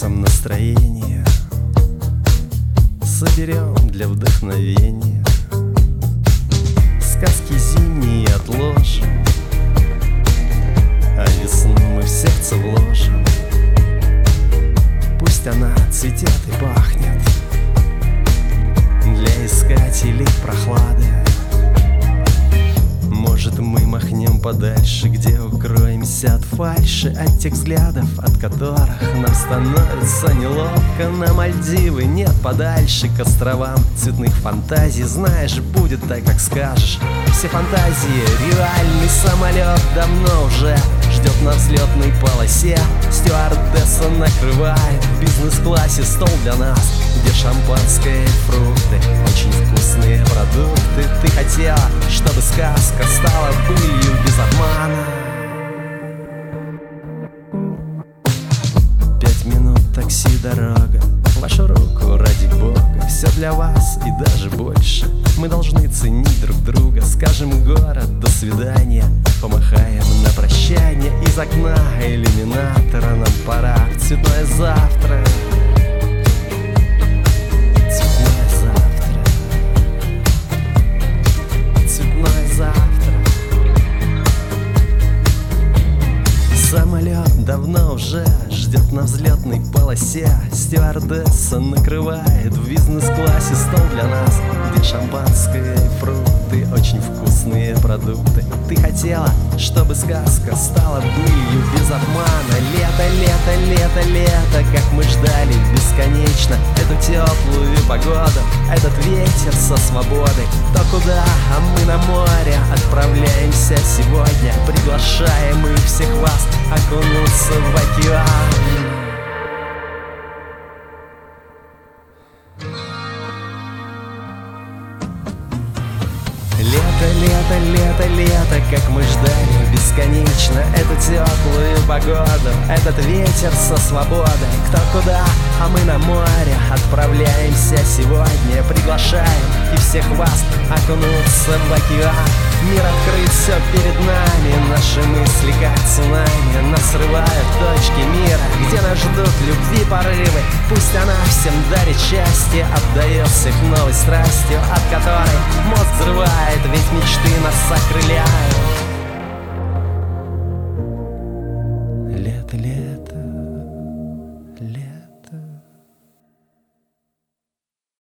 выбросом настроения. Соберем для вдохновения. Сказки зимние отложим А весну мы в сердце вложим. Пусть она цветет и пахнет Для искателей прохлады. Подальше, где укроемся от фальши От тех взглядов, от которых нам становится неловко. На Мальдивы нет подальше к островам цветных фантазий. Знаешь, будет так, как скажешь. Все фантазии, реальный самолет давно уже Ждет на взлетной полосе. Стюардесса накрывает в бизнес-классе стол для нас Где шампанское и фрукты Очень вкусные продукты. Ты хотела, чтобы сказка стала дорога. Вашу руку ради бога Все для вас и даже больше. Мы должны ценить друг друга Скажем город до свидания. Помахаем на прощание Из окна иллюминатора Нам пора. В цветное завтра на взлетной полосе. Стюардесса накрывает в бизнес-классе стол для нас. Где шампанское и фрукты, очень вкусные продукты. Ты хотела, чтобы сказка стала былью без обмана? Лето, лето, лето, лето, как мы ждали бесконечно. Эту теплую погоду, этот ветер со свободой. То куда, а мы на море отправляемся сегодня Приглашаем мы всех вас окунуться в океан Лето, лето, лето, лето, как мы ждали. Бесконечно Эту теплую погоду, этот ветер со свободой. Кто куда, а мы на море. Отправляемся сегодня Приглашаем и всех вас окунуться в океан. Мир открыт все перед нами, наши мысли как цунами Нас срывают точки мира, где нас ждут любви порывы. Пусть она всем дарит счастье, отдает всех новой страстью От которой мозг взрывает, ведь мечты нас окрыляют лето, лето